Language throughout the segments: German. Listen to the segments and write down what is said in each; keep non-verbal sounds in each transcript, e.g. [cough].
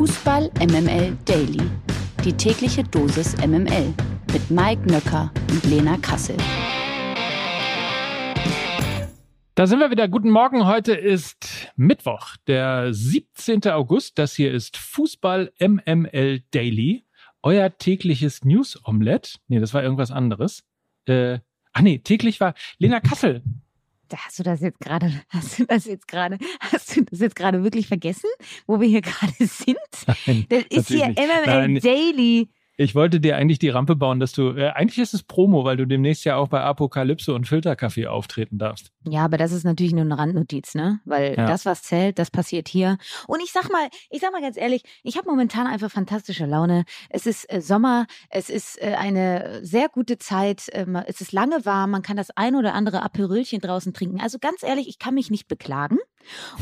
Fußball MML Daily. Die tägliche Dosis MML mit Mike Nöcker und Lena Kassel. Da sind wir wieder. Guten Morgen. Heute ist Mittwoch, der 17. August. Das hier ist Fußball MML Daily. Euer tägliches News-Omelette. Nee, das war irgendwas anderes. Äh, ach nee, täglich war Lena Kassel hast du das jetzt gerade, [laughs] hast du das jetzt gerade, hast du das jetzt gerade wirklich vergessen, wo wir hier [laughs] gerade sind? Nein, das ist hier MML Nein. Daily. Ich wollte dir eigentlich die Rampe bauen, dass du, äh, eigentlich ist es Promo, weil du demnächst ja auch bei Apokalypse und Filterkaffee auftreten darfst. Ja, aber das ist natürlich nur eine Randnotiz, ne? Weil ja. das, was zählt, das passiert hier. Und ich sag mal, ich sag mal ganz ehrlich, ich habe momentan einfach fantastische Laune. Es ist äh, Sommer, es ist äh, eine sehr gute Zeit, ähm, es ist lange warm, man kann das ein oder andere Aperölchen draußen trinken. Also ganz ehrlich, ich kann mich nicht beklagen.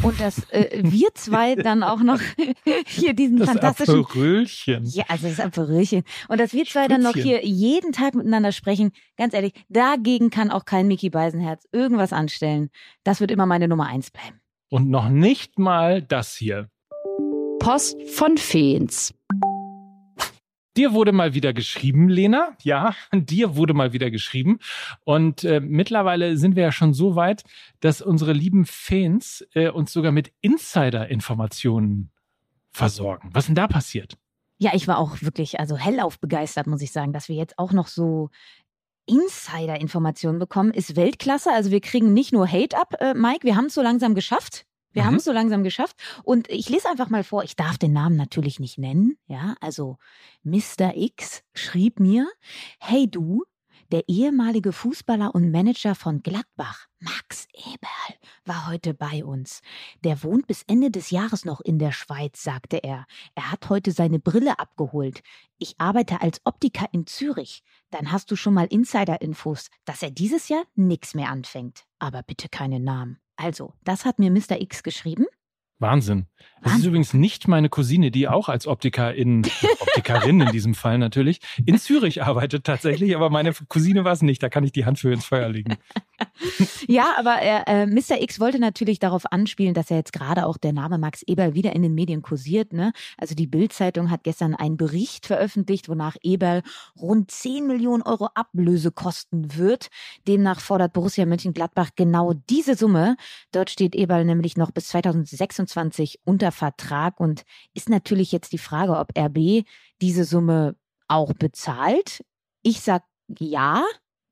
Und dass äh, wir zwei [laughs] dann auch noch [laughs] hier diesen das fantastischen. Aperölchen. Ja, also das Aperölchen. Und dass wir zwei Spritzchen. dann noch hier jeden Tag miteinander sprechen, ganz ehrlich, dagegen kann auch kein Mickey Beisenherz irgendwas anstellen. Das wird immer meine Nummer eins bleiben. Und noch nicht mal das hier. Post von Feens. Dir wurde mal wieder geschrieben, Lena. Ja, [laughs] dir wurde mal wieder geschrieben. Und äh, mittlerweile sind wir ja schon so weit, dass unsere lieben Fans äh, uns sogar mit Insider-Informationen versorgen. Was denn da passiert? Ja, ich war auch wirklich also hellauf begeistert, muss ich sagen, dass wir jetzt auch noch so Insider-Informationen bekommen, ist Weltklasse. Also wir kriegen nicht nur Hate ab, äh, Mike, wir haben es so langsam geschafft. Wir mhm. haben es so langsam geschafft. Und ich lese einfach mal vor, ich darf den Namen natürlich nicht nennen. Ja, also Mr. X schrieb mir, hey du, der ehemalige Fußballer und Manager von Gladbach, Max Eberl, war heute bei uns. Der wohnt bis Ende des Jahres noch in der Schweiz, sagte er. Er hat heute seine Brille abgeholt. Ich arbeite als Optiker in Zürich. Dann hast du schon mal Insider-Infos, dass er dieses Jahr nichts mehr anfängt. Aber bitte keine Namen. Also, das hat mir Mr. X geschrieben. Wahnsinn. Das ist übrigens nicht meine Cousine, die auch als Optikerin, [laughs] Optikerin in diesem Fall natürlich, in Zürich arbeitet tatsächlich, aber meine Cousine war es nicht. Da kann ich die Hand für ins Feuer legen. [laughs] ja, aber äh, Mr. X wollte natürlich darauf anspielen, dass er jetzt gerade auch der Name Max Eberl wieder in den Medien kursiert. Ne? Also die Bild-Zeitung hat gestern einen Bericht veröffentlicht, wonach Eberl rund 10 Millionen Euro Ablöse kosten wird. Demnach fordert Borussia Mönchengladbach genau diese Summe. Dort steht Eberl nämlich noch bis 2026 2026 unter Vertrag und ist natürlich jetzt die Frage, ob RB diese Summe auch bezahlt. Ich sag ja.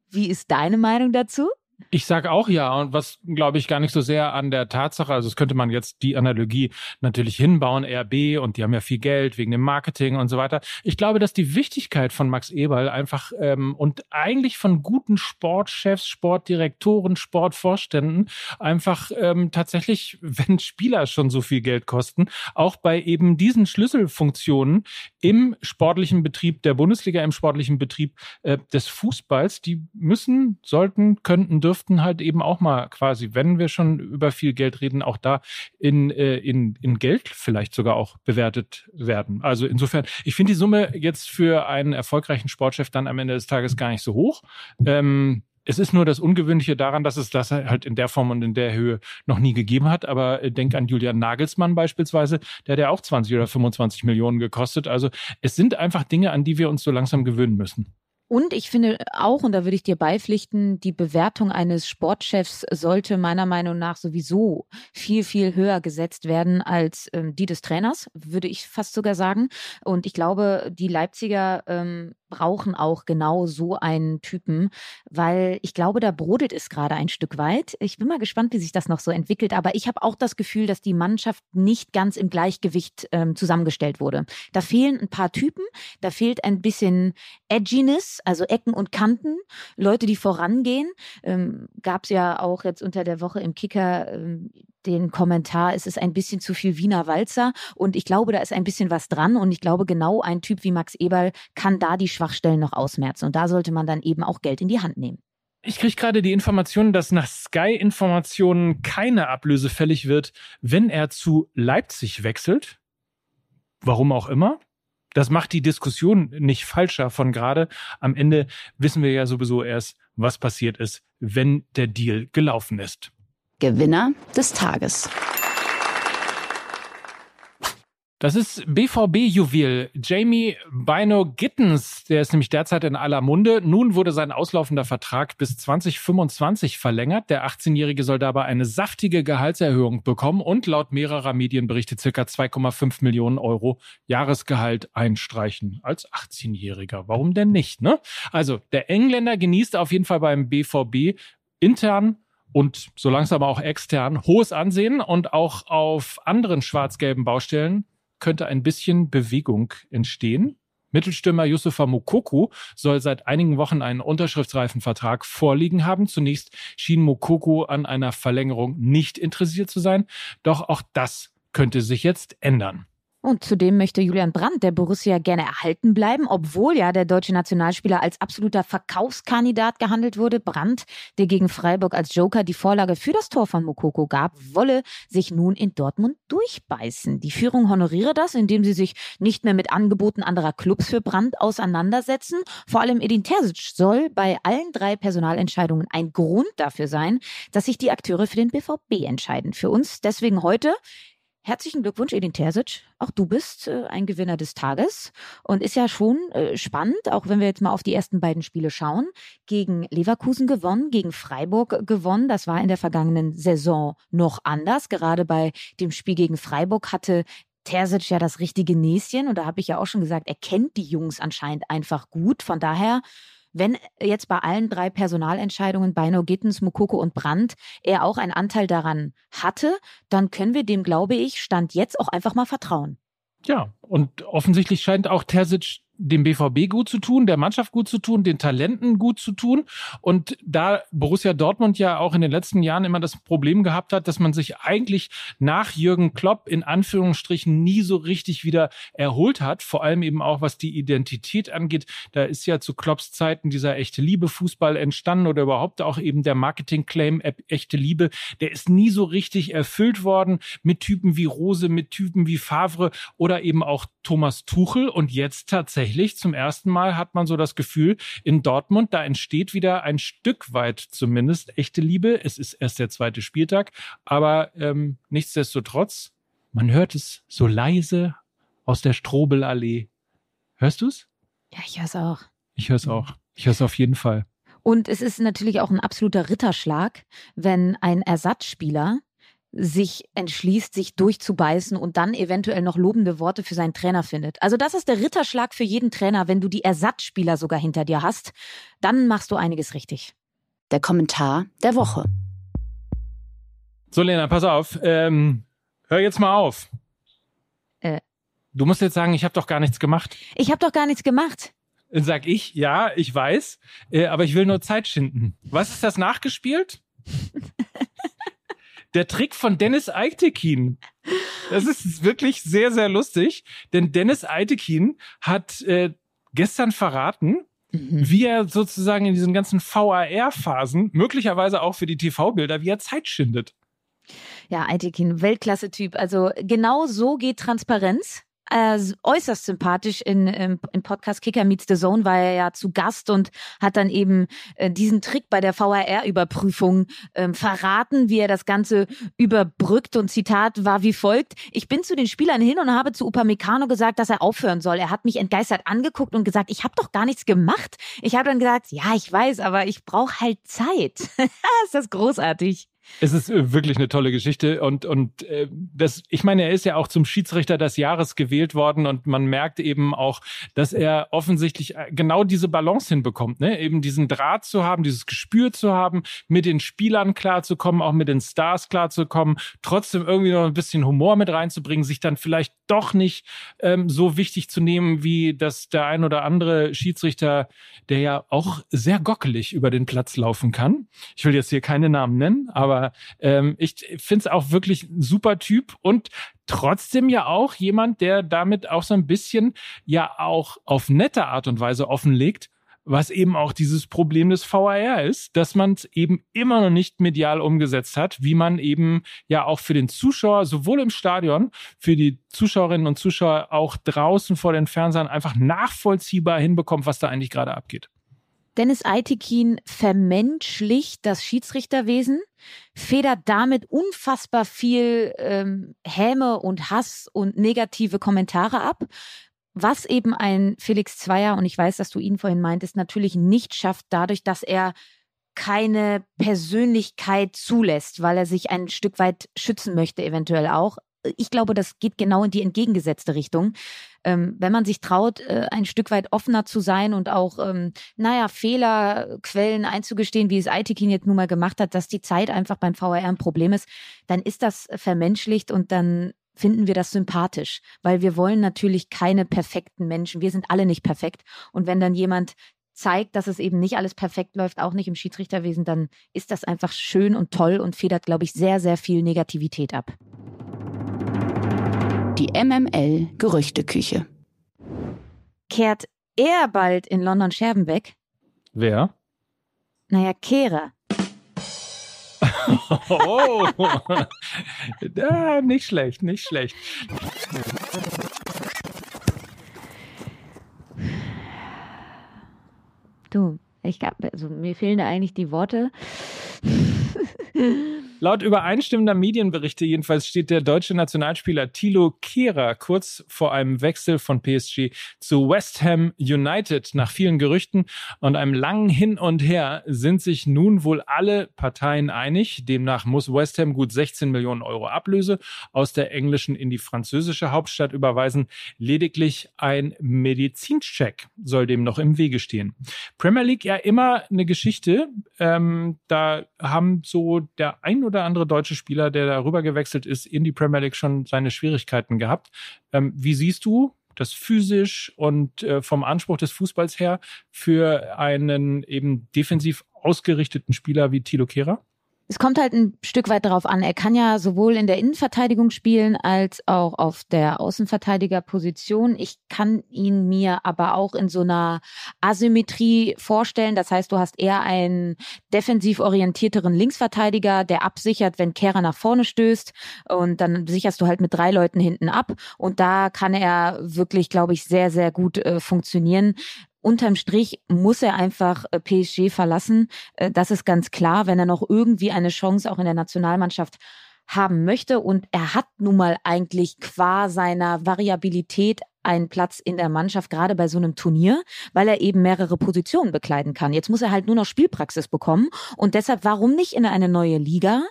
Wie ist deine Meinung dazu? Ich sage auch ja und was glaube ich gar nicht so sehr an der Tatsache, also es könnte man jetzt die Analogie natürlich hinbauen, RB und die haben ja viel Geld wegen dem Marketing und so weiter. Ich glaube, dass die Wichtigkeit von Max Eberl einfach ähm, und eigentlich von guten Sportchefs, Sportdirektoren, Sportvorständen einfach ähm, tatsächlich, wenn Spieler schon so viel Geld kosten, auch bei eben diesen Schlüsselfunktionen im sportlichen Betrieb der Bundesliga, im sportlichen Betrieb äh, des Fußballs, die müssen, sollten, könnten dürften halt eben auch mal quasi, wenn wir schon über viel Geld reden, auch da in, äh, in, in Geld vielleicht sogar auch bewertet werden. Also insofern, ich finde die Summe jetzt für einen erfolgreichen Sportchef dann am Ende des Tages gar nicht so hoch. Ähm, es ist nur das Ungewöhnliche daran, dass es das halt in der Form und in der Höhe noch nie gegeben hat. Aber äh, denk an Julian Nagelsmann beispielsweise, der hat ja auch 20 oder 25 Millionen gekostet. Also es sind einfach Dinge, an die wir uns so langsam gewöhnen müssen. Und ich finde auch, und da würde ich dir beipflichten, die Bewertung eines Sportchefs sollte meiner Meinung nach sowieso viel, viel höher gesetzt werden als ähm, die des Trainers, würde ich fast sogar sagen. Und ich glaube, die Leipziger ähm, brauchen auch genau so einen Typen, weil ich glaube, da brodelt es gerade ein Stück weit. Ich bin mal gespannt, wie sich das noch so entwickelt, aber ich habe auch das Gefühl, dass die Mannschaft nicht ganz im Gleichgewicht ähm, zusammengestellt wurde. Da fehlen ein paar Typen, da fehlt ein bisschen Edginess, also Ecken und Kanten, Leute, die vorangehen. Ähm, Gab es ja auch jetzt unter der Woche im Kicker ähm, den Kommentar, es ist ein bisschen zu viel Wiener Walzer und ich glaube, da ist ein bisschen was dran und ich glaube, genau ein Typ wie Max Eberl kann da die Schwachstellen noch ausmerzen und da sollte man dann eben auch Geld in die Hand nehmen. Ich kriege gerade die Information, dass nach Sky-Informationen keine Ablöse fällig wird, wenn er zu Leipzig wechselt. Warum auch immer. Das macht die Diskussion nicht falscher von gerade. Am Ende wissen wir ja sowieso erst, was passiert ist, wenn der Deal gelaufen ist. Gewinner des Tages. Das ist BVB-Juwel. Jamie Bino Gittens, der ist nämlich derzeit in aller Munde. Nun wurde sein auslaufender Vertrag bis 2025 verlängert. Der 18-Jährige soll dabei eine saftige Gehaltserhöhung bekommen und laut mehrerer Medienberichte circa 2,5 Millionen Euro Jahresgehalt einstreichen. Als 18-Jähriger. Warum denn nicht, ne? Also, der Engländer genießt auf jeden Fall beim BVB intern und so langsam auch extern hohes Ansehen und auch auf anderen schwarz-gelben Baustellen könnte ein bisschen Bewegung entstehen. Mittelstürmer Yusufa Mukoko soll seit einigen Wochen einen unterschriftsreifen Vertrag vorliegen haben. Zunächst schien Mukoko an einer Verlängerung nicht interessiert zu sein. Doch auch das könnte sich jetzt ändern. Und zudem möchte Julian Brandt der Borussia gerne erhalten bleiben, obwohl ja der deutsche Nationalspieler als absoluter Verkaufskandidat gehandelt wurde. Brandt, der gegen Freiburg als Joker die Vorlage für das Tor von Mokoko gab, wolle sich nun in Dortmund durchbeißen. Die Führung honoriere das, indem sie sich nicht mehr mit Angeboten anderer Clubs für Brandt auseinandersetzen. Vor allem Edin Terzic soll bei allen drei Personalentscheidungen ein Grund dafür sein, dass sich die Akteure für den BVB entscheiden. Für uns deswegen heute Herzlichen Glückwunsch, Edin Terzic. Auch du bist äh, ein Gewinner des Tages und ist ja schon äh, spannend, auch wenn wir jetzt mal auf die ersten beiden Spiele schauen. Gegen Leverkusen gewonnen, gegen Freiburg gewonnen. Das war in der vergangenen Saison noch anders. Gerade bei dem Spiel gegen Freiburg hatte Terzic ja das richtige Näschen und da habe ich ja auch schon gesagt, er kennt die Jungs anscheinend einfach gut. Von daher wenn jetzt bei allen drei Personalentscheidungen bei Gittens, Mukoko und Brandt er auch einen Anteil daran hatte, dann können wir dem, glaube ich, Stand jetzt auch einfach mal vertrauen. Ja, und offensichtlich scheint auch Terzic dem BVB gut zu tun, der Mannschaft gut zu tun, den Talenten gut zu tun. Und da Borussia Dortmund ja auch in den letzten Jahren immer das Problem gehabt hat, dass man sich eigentlich nach Jürgen Klopp in Anführungsstrichen nie so richtig wieder erholt hat, vor allem eben auch was die Identität angeht. Da ist ja zu Klopps Zeiten dieser echte Liebe Fußball entstanden oder überhaupt auch eben der Marketing-Claim echte Liebe. Der ist nie so richtig erfüllt worden mit Typen wie Rose, mit Typen wie Favre oder eben auch Thomas Tuchel. Und jetzt tatsächlich tatsächlich zum ersten Mal hat man so das Gefühl, in Dortmund, da entsteht wieder ein Stück weit zumindest echte Liebe. Es ist erst der zweite Spieltag, aber ähm, nichtsdestotrotz, man hört es so leise aus der Strobelallee. Hörst du's? Ja, ich hör's auch. Ich hör's auch. Ich hör's auf jeden Fall. Und es ist natürlich auch ein absoluter Ritterschlag, wenn ein Ersatzspieler sich entschließt, sich durchzubeißen und dann eventuell noch lobende Worte für seinen Trainer findet. Also das ist der Ritterschlag für jeden Trainer, wenn du die Ersatzspieler sogar hinter dir hast, dann machst du einiges richtig. Der Kommentar der Woche. So, Lena, pass auf. Ähm, hör jetzt mal auf. Äh. Du musst jetzt sagen, ich habe doch gar nichts gemacht. Ich habe doch gar nichts gemacht. Dann sag ich, ja, ich weiß, äh, aber ich will nur Zeit schinden. Was ist das nachgespielt? [laughs] der Trick von Dennis Eitekin. Das ist wirklich sehr, sehr lustig, denn Dennis Eitekin hat äh, gestern verraten, mhm. wie er sozusagen in diesen ganzen VAR-Phasen, möglicherweise auch für die TV-Bilder, wie er Zeit schindet. Ja, Eitekin, Weltklasse-Typ. Also genau so geht Transparenz äh, äußerst sympathisch in, im, im Podcast Kicker Meets the Zone, war er ja zu Gast und hat dann eben äh, diesen Trick bei der VAR-Überprüfung ähm, verraten, wie er das Ganze überbrückt und Zitat war wie folgt. Ich bin zu den Spielern hin und habe zu Upamecano gesagt, dass er aufhören soll. Er hat mich entgeistert angeguckt und gesagt, ich habe doch gar nichts gemacht. Ich habe dann gesagt, ja, ich weiß, aber ich brauche halt Zeit. [laughs] ist das großartig. Es ist äh, wirklich eine tolle Geschichte und und äh, das ich meine, er ist ja auch zum Schiedsrichter des Jahres gewählt worden und man merkt eben auch, dass er offensichtlich äh, genau diese Balance hinbekommt, ne? Eben diesen Draht zu haben, dieses Gespür zu haben, mit den Spielern klarzukommen, auch mit den Stars klarzukommen, trotzdem irgendwie noch ein bisschen Humor mit reinzubringen, sich dann vielleicht doch nicht ähm, so wichtig zu nehmen, wie das der ein oder andere Schiedsrichter, der ja auch sehr gockelig über den Platz laufen kann. Ich will jetzt hier keine Namen nennen, aber ähm, ich finde es auch wirklich ein super Typ und trotzdem ja auch jemand, der damit auch so ein bisschen ja auch auf nette Art und Weise offenlegt, was eben auch dieses Problem des VAR ist, dass man es eben immer noch nicht medial umgesetzt hat, wie man eben ja auch für den Zuschauer, sowohl im Stadion, für die Zuschauerinnen und Zuschauer auch draußen vor den Fernsehern einfach nachvollziehbar hinbekommt, was da eigentlich gerade abgeht. Dennis Eitekin vermenschlicht das Schiedsrichterwesen, federt damit unfassbar viel ähm, Häme und Hass und negative Kommentare ab, was eben ein Felix Zweier, und ich weiß, dass du ihn vorhin meintest, natürlich nicht schafft, dadurch, dass er keine Persönlichkeit zulässt, weil er sich ein Stück weit schützen möchte, eventuell auch ich glaube, das geht genau in die entgegengesetzte Richtung. Ähm, wenn man sich traut, äh, ein Stück weit offener zu sein und auch, ähm, naja, Fehlerquellen einzugestehen, wie es Aitikin jetzt nun mal gemacht hat, dass die Zeit einfach beim VRR ein Problem ist, dann ist das vermenschlicht und dann finden wir das sympathisch, weil wir wollen natürlich keine perfekten Menschen. Wir sind alle nicht perfekt. Und wenn dann jemand zeigt, dass es eben nicht alles perfekt läuft, auch nicht im Schiedsrichterwesen, dann ist das einfach schön und toll und federt, glaube ich, sehr, sehr viel Negativität ab. Die MML Gerüchteküche. Kehrt er bald in London Scherben weg? Wer? Naja, Kehrer. Oh, [laughs] ja, nicht schlecht, nicht schlecht. Du, ich gab, also mir fehlen da eigentlich die Worte. [laughs] Laut übereinstimmender Medienberichte jedenfalls steht der deutsche Nationalspieler Thilo Kehrer kurz vor einem Wechsel von PSG zu West Ham United. Nach vielen Gerüchten und einem langen Hin und Her sind sich nun wohl alle Parteien einig. Demnach muss West Ham gut 16 Millionen Euro Ablöse aus der englischen in die französische Hauptstadt überweisen. Lediglich ein Medizincheck soll dem noch im Wege stehen. Premier League ja immer eine Geschichte. Ähm, da haben so der ein oder andere deutsche Spieler, der darüber gewechselt ist, in die Premier League schon seine Schwierigkeiten gehabt. Ähm, wie siehst du das physisch und äh, vom Anspruch des Fußballs her für einen eben defensiv ausgerichteten Spieler wie Tilo Kehrer? Es kommt halt ein Stück weit darauf an. Er kann ja sowohl in der Innenverteidigung spielen als auch auf der Außenverteidigerposition. Ich kann ihn mir aber auch in so einer Asymmetrie vorstellen. Das heißt, du hast eher einen defensiv orientierteren Linksverteidiger, der absichert, wenn Kehrer nach vorne stößt. Und dann sicherst du halt mit drei Leuten hinten ab. Und da kann er wirklich, glaube ich, sehr, sehr gut äh, funktionieren unterm Strich muss er einfach äh, PSG verlassen. Äh, das ist ganz klar, wenn er noch irgendwie eine Chance auch in der Nationalmannschaft haben möchte. Und er hat nun mal eigentlich qua seiner Variabilität einen Platz in der Mannschaft, gerade bei so einem Turnier, weil er eben mehrere Positionen bekleiden kann. Jetzt muss er halt nur noch Spielpraxis bekommen. Und deshalb, warum nicht in eine neue Liga?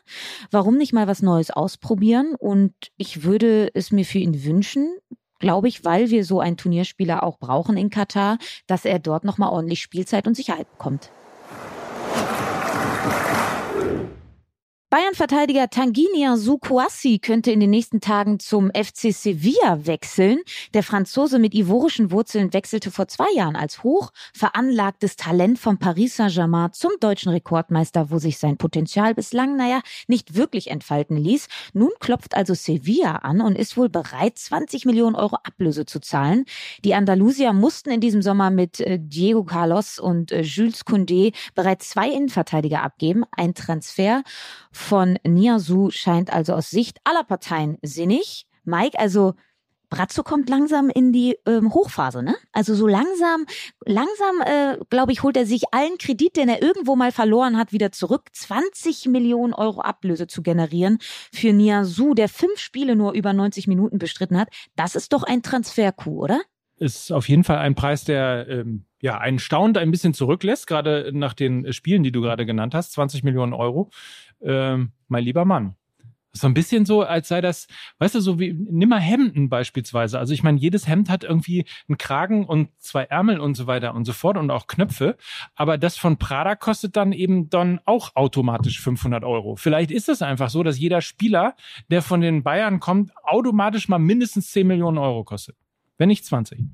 Warum nicht mal was Neues ausprobieren? Und ich würde es mir für ihn wünschen, glaube ich, weil wir so einen Turnierspieler auch brauchen in Katar, dass er dort nochmal ordentlich Spielzeit und Sicherheit bekommt. Bayern-Verteidiger Tanginia Sukuassi könnte in den nächsten Tagen zum FC Sevilla wechseln. Der Franzose mit ivorischen Wurzeln wechselte vor zwei Jahren als hoch veranlagtes Talent von Paris Saint-Germain zum deutschen Rekordmeister, wo sich sein Potenzial bislang, naja, nicht wirklich entfalten ließ. Nun klopft also Sevilla an und ist wohl bereit, 20 Millionen Euro Ablöse zu zahlen. Die Andalusier mussten in diesem Sommer mit äh, Diego Carlos und äh, Jules Koundé bereits zwei Innenverteidiger abgeben. Ein Transfer von Niasu scheint also aus Sicht aller Parteien sinnig. Mike, also Brazzo kommt langsam in die ähm, Hochphase, ne? Also so langsam, langsam, äh, glaube ich, holt er sich allen Kredit, den er irgendwo mal verloren hat, wieder zurück. 20 Millionen Euro Ablöse zu generieren für Niasu, der fünf Spiele nur über 90 Minuten bestritten hat. Das ist doch ein Transfer-Coup, oder? Ist auf jeden Fall ein Preis, der ähm, ja einen staunt ein bisschen zurücklässt, gerade nach den Spielen, die du gerade genannt hast. 20 Millionen Euro ähm, mein lieber Mann. So ein bisschen so, als sei das, weißt du, so wie nimmer Hemden beispielsweise. Also ich meine, jedes Hemd hat irgendwie einen Kragen und zwei Ärmel und so weiter und so fort und auch Knöpfe. Aber das von Prada kostet dann eben dann auch automatisch 500 Euro. Vielleicht ist es einfach so, dass jeder Spieler, der von den Bayern kommt, automatisch mal mindestens 10 Millionen Euro kostet. Wenn nicht 20.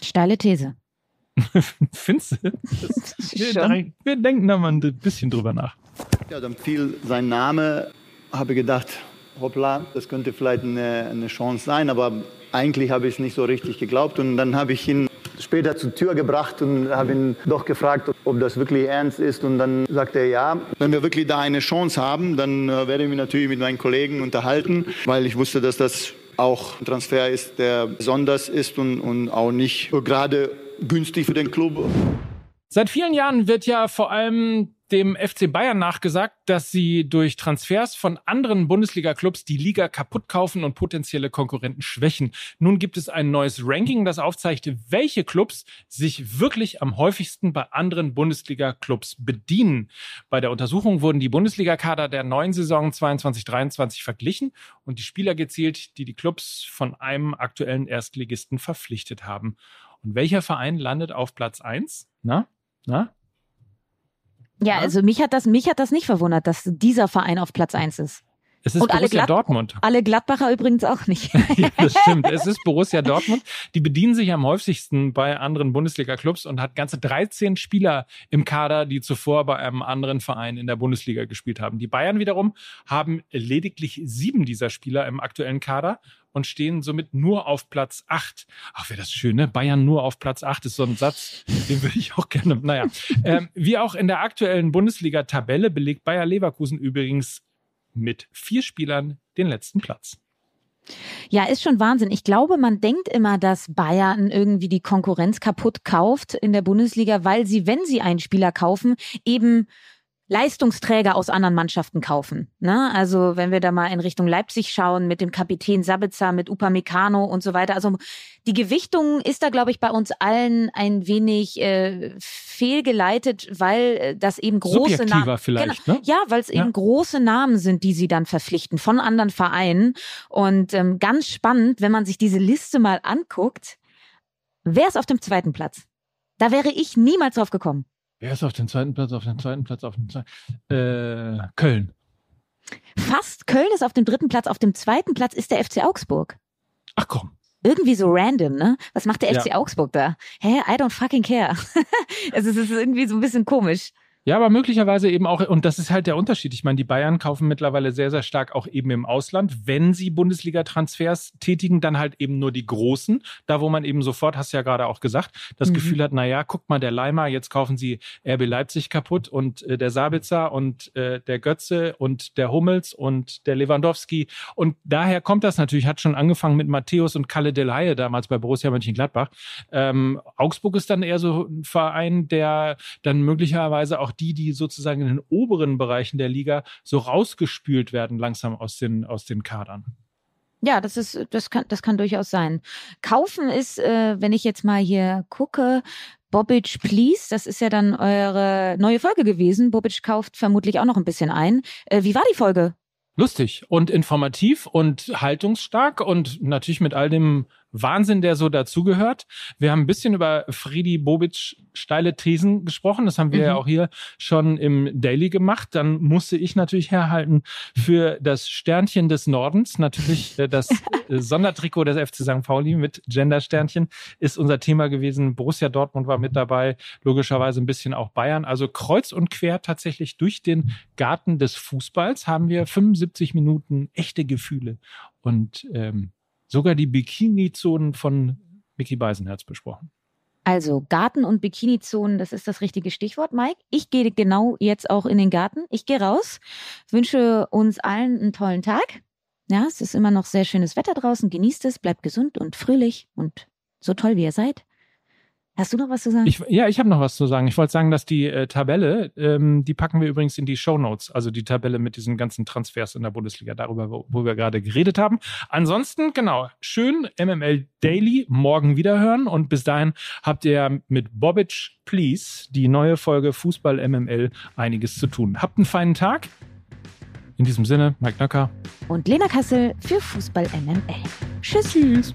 Steile These. [laughs] Findest du? wir, wir denken da mal ein bisschen drüber nach. Ja, dann fiel sein Name, habe gedacht, hoppla, das könnte vielleicht eine, eine Chance sein, aber eigentlich habe ich es nicht so richtig geglaubt und dann habe ich ihn später zur Tür gebracht und habe ihn doch gefragt, ob das wirklich ernst ist und dann sagte er ja. Wenn wir wirklich da eine Chance haben, dann äh, werde ich mich natürlich mit meinen Kollegen unterhalten, weil ich wusste, dass das auch ein Transfer ist, der besonders ist und, und auch nicht gerade günstig für den Club. Seit vielen Jahren wird ja vor allem dem FC Bayern nachgesagt, dass sie durch Transfers von anderen Bundesliga-Clubs die Liga kaputt kaufen und potenzielle Konkurrenten schwächen. Nun gibt es ein neues Ranking, das aufzeigt, welche Clubs sich wirklich am häufigsten bei anderen Bundesliga-Clubs bedienen. Bei der Untersuchung wurden die Bundesliga-Kader der neuen Saison 22-23 verglichen und die Spieler gezielt, die die Clubs von einem aktuellen Erstligisten verpflichtet haben. Und welcher Verein landet auf Platz eins? Na? Na? Ja, also mich hat das, mich hat das nicht verwundert, dass dieser Verein auf Platz eins ist. Es ist Und alle Borussia Glad- Dortmund. Alle Gladbacher übrigens auch nicht. [laughs] ja, das [laughs] stimmt. Es ist Borussia Dortmund. Die bedienen sich am häufigsten bei anderen Bundesliga-Clubs und hat ganze 13 Spieler im Kader, die zuvor bei einem anderen Verein in der Bundesliga gespielt haben. Die Bayern wiederum haben lediglich sieben dieser Spieler im aktuellen Kader und stehen somit nur auf Platz 8. Ach, wäre das schön, ne? Bayern nur auf Platz 8 ist so ein Satz, den würde ich auch gerne. Naja, ähm, wie auch in der aktuellen Bundesliga-Tabelle belegt Bayer Leverkusen übrigens mit vier Spielern den letzten Platz. Ja, ist schon Wahnsinn. Ich glaube, man denkt immer, dass Bayern irgendwie die Konkurrenz kaputt kauft in der Bundesliga, weil sie, wenn sie einen Spieler kaufen, eben Leistungsträger aus anderen Mannschaften kaufen. Ne? Also wenn wir da mal in Richtung Leipzig schauen mit dem Kapitän Sabitzer, mit Upamecano und so weiter. Also die Gewichtung ist da, glaube ich, bei uns allen ein wenig äh, fehlgeleitet, weil äh, das eben große Namen vielleicht, genau, ne? Ja, weil es Ja. eben große Namen sind, die sie dann verpflichten von anderen Vereinen. Und ähm, ganz spannend, wenn man sich diese Liste mal anguckt, wer ist auf dem zweiten Platz? Da wäre ich niemals drauf gekommen. Wer ist auf dem zweiten Platz, auf dem zweiten Platz, auf dem zweiten? Äh, Köln. Fast Köln ist auf dem dritten Platz, auf dem zweiten Platz ist der FC Augsburg. Ach komm. Irgendwie so random, ne? Was macht der Ja. FC Augsburg da? Hä? I don't fucking care. [laughs] also es ist irgendwie so ein bisschen komisch. Ja, aber möglicherweise eben auch, und das ist halt der Unterschied. Ich meine, die Bayern kaufen mittlerweile sehr, sehr stark auch eben im Ausland. Wenn sie Bundesliga-Transfers tätigen, dann halt eben nur die Großen. Da, wo man eben sofort, hast du ja gerade auch gesagt, das Mhm. Gefühl hat, na ja, guck mal, der Leimer, jetzt kaufen sie RB Leipzig kaputt und äh, der Sabitzer und äh, der Götze und der Hummels und der Lewandowski. Und daher kommt das natürlich, hat schon angefangen mit Matthäus und Kalle Del Haye damals bei Borussia Mönchengladbach. Ähm, Augsburg ist dann eher so ein Verein, der dann möglicherweise auch die, die sozusagen in den oberen Bereichen der Liga so rausgespült werden, langsam aus den, aus den Kadern. Ja, das ist, das kann, das kann durchaus sein. Kaufen ist, äh, wenn ich jetzt mal hier gucke, Bobic Please, das ist ja dann eure neue Folge gewesen. Bobic kauft vermutlich auch noch ein bisschen ein. Äh, wie war die Folge? Lustig und informativ und haltungsstark und natürlich mit all dem Wahnsinn, der so dazugehört. Wir haben ein bisschen über Friedi Bobic steile Thesen gesprochen. Das haben wir Mhm. ja auch hier schon im Daily gemacht. Dann musste ich natürlich herhalten für das Sternchen des Nordens. Natürlich äh, das [laughs] äh, Sondertrikot des FC St. Pauli mit Gender-Sternchen ist unser Thema gewesen. Borussia Dortmund war mit dabei. Logischerweise ein bisschen auch Bayern. Also kreuz und quer tatsächlich durch den Garten des Fußballs haben wir 75 Minuten echte Gefühle und ähm, sogar die Bikini-Zonen von Mickey Beisenherz besprochen. Also Garten und Bikini-Zonen, das ist das richtige Stichwort, Mike. Ich gehe genau jetzt auch in den Garten. Ich gehe raus, wünsche uns allen einen tollen Tag. Ja, es ist immer noch sehr schönes Wetter draußen. Genießt es, bleibt gesund und fröhlich und so toll, wie ihr seid. Hast du noch was zu sagen? Ich, ja, ich habe noch was zu sagen. Ich wollte sagen, dass die äh, Tabelle, ähm, die packen wir übrigens in die Show Notes, also die Tabelle mit diesen ganzen Transfers in der Bundesliga, darüber, wo, wo wir gerade geredet haben. Ansonsten, genau, schön MML Daily morgen wiederhören und bis dahin habt ihr mit Bobic Please, die neue Folge Fußball MML, einiges zu tun. Habt einen feinen Tag. In diesem Sinne, Mike Nöcker. und Lena Kassel für Fußball MML. Tschüss. Tschüss.